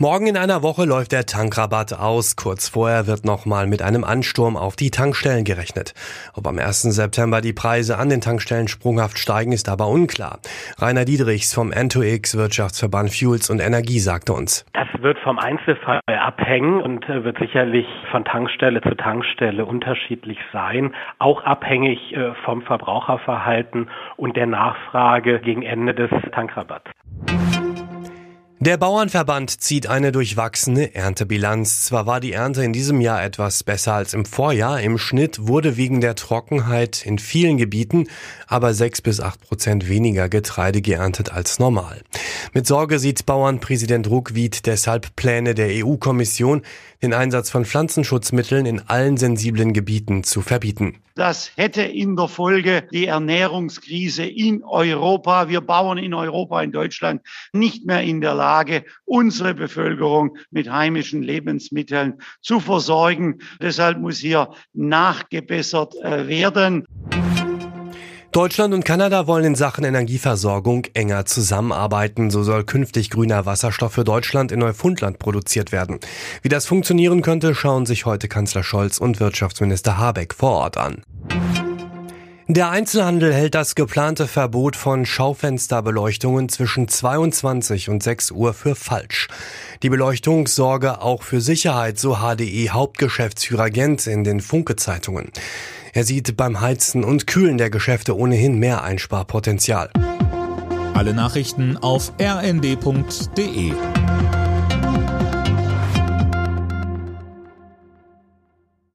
Morgen in einer Woche läuft der Tankrabatt aus. Kurz vorher wird nochmal mit einem Ansturm auf die Tankstellen gerechnet. Ob am 1. September die Preise an den Tankstellen sprunghaft steigen, ist aber unklar. Rainer Diedrichs vom N2X Wirtschaftsverband Fuels und Energie sagte uns. Das wird vom Einzelfall abhängen und äh, wird sicherlich von Tankstelle zu Tankstelle unterschiedlich sein. Auch abhängig äh, vom Verbraucherverhalten und der Nachfrage gegen Ende des Tankrabatts. Der Bauernverband zieht eine durchwachsene Erntebilanz. Zwar war die Ernte in diesem Jahr etwas besser als im Vorjahr, im Schnitt wurde wegen der Trockenheit in vielen Gebieten aber sechs bis acht Prozent weniger Getreide geerntet als normal. Mit Sorge sieht Bauernpräsident Ruckwied deshalb Pläne der EU-Kommission, den Einsatz von Pflanzenschutzmitteln in allen sensiblen Gebieten zu verbieten. Das hätte in der Folge die Ernährungskrise in Europa, wir Bauern in Europa, in Deutschland, nicht mehr in der Lage, unsere Bevölkerung mit heimischen Lebensmitteln zu versorgen. Deshalb muss hier nachgebessert äh, werden. Deutschland und Kanada wollen in Sachen Energieversorgung enger zusammenarbeiten. So soll künftig grüner Wasserstoff für Deutschland in Neufundland produziert werden. Wie das funktionieren könnte, schauen sich heute Kanzler Scholz und Wirtschaftsminister Habeck vor Ort an. Der Einzelhandel hält das geplante Verbot von Schaufensterbeleuchtungen zwischen 22 und 6 Uhr für falsch. Die Beleuchtung sorge auch für Sicherheit, so HDE Hauptgeschäftsführer Gent in den Funke-Zeitungen. Er sieht beim Heizen und Kühlen der Geschäfte ohnehin mehr Einsparpotenzial. Alle Nachrichten auf rnd.de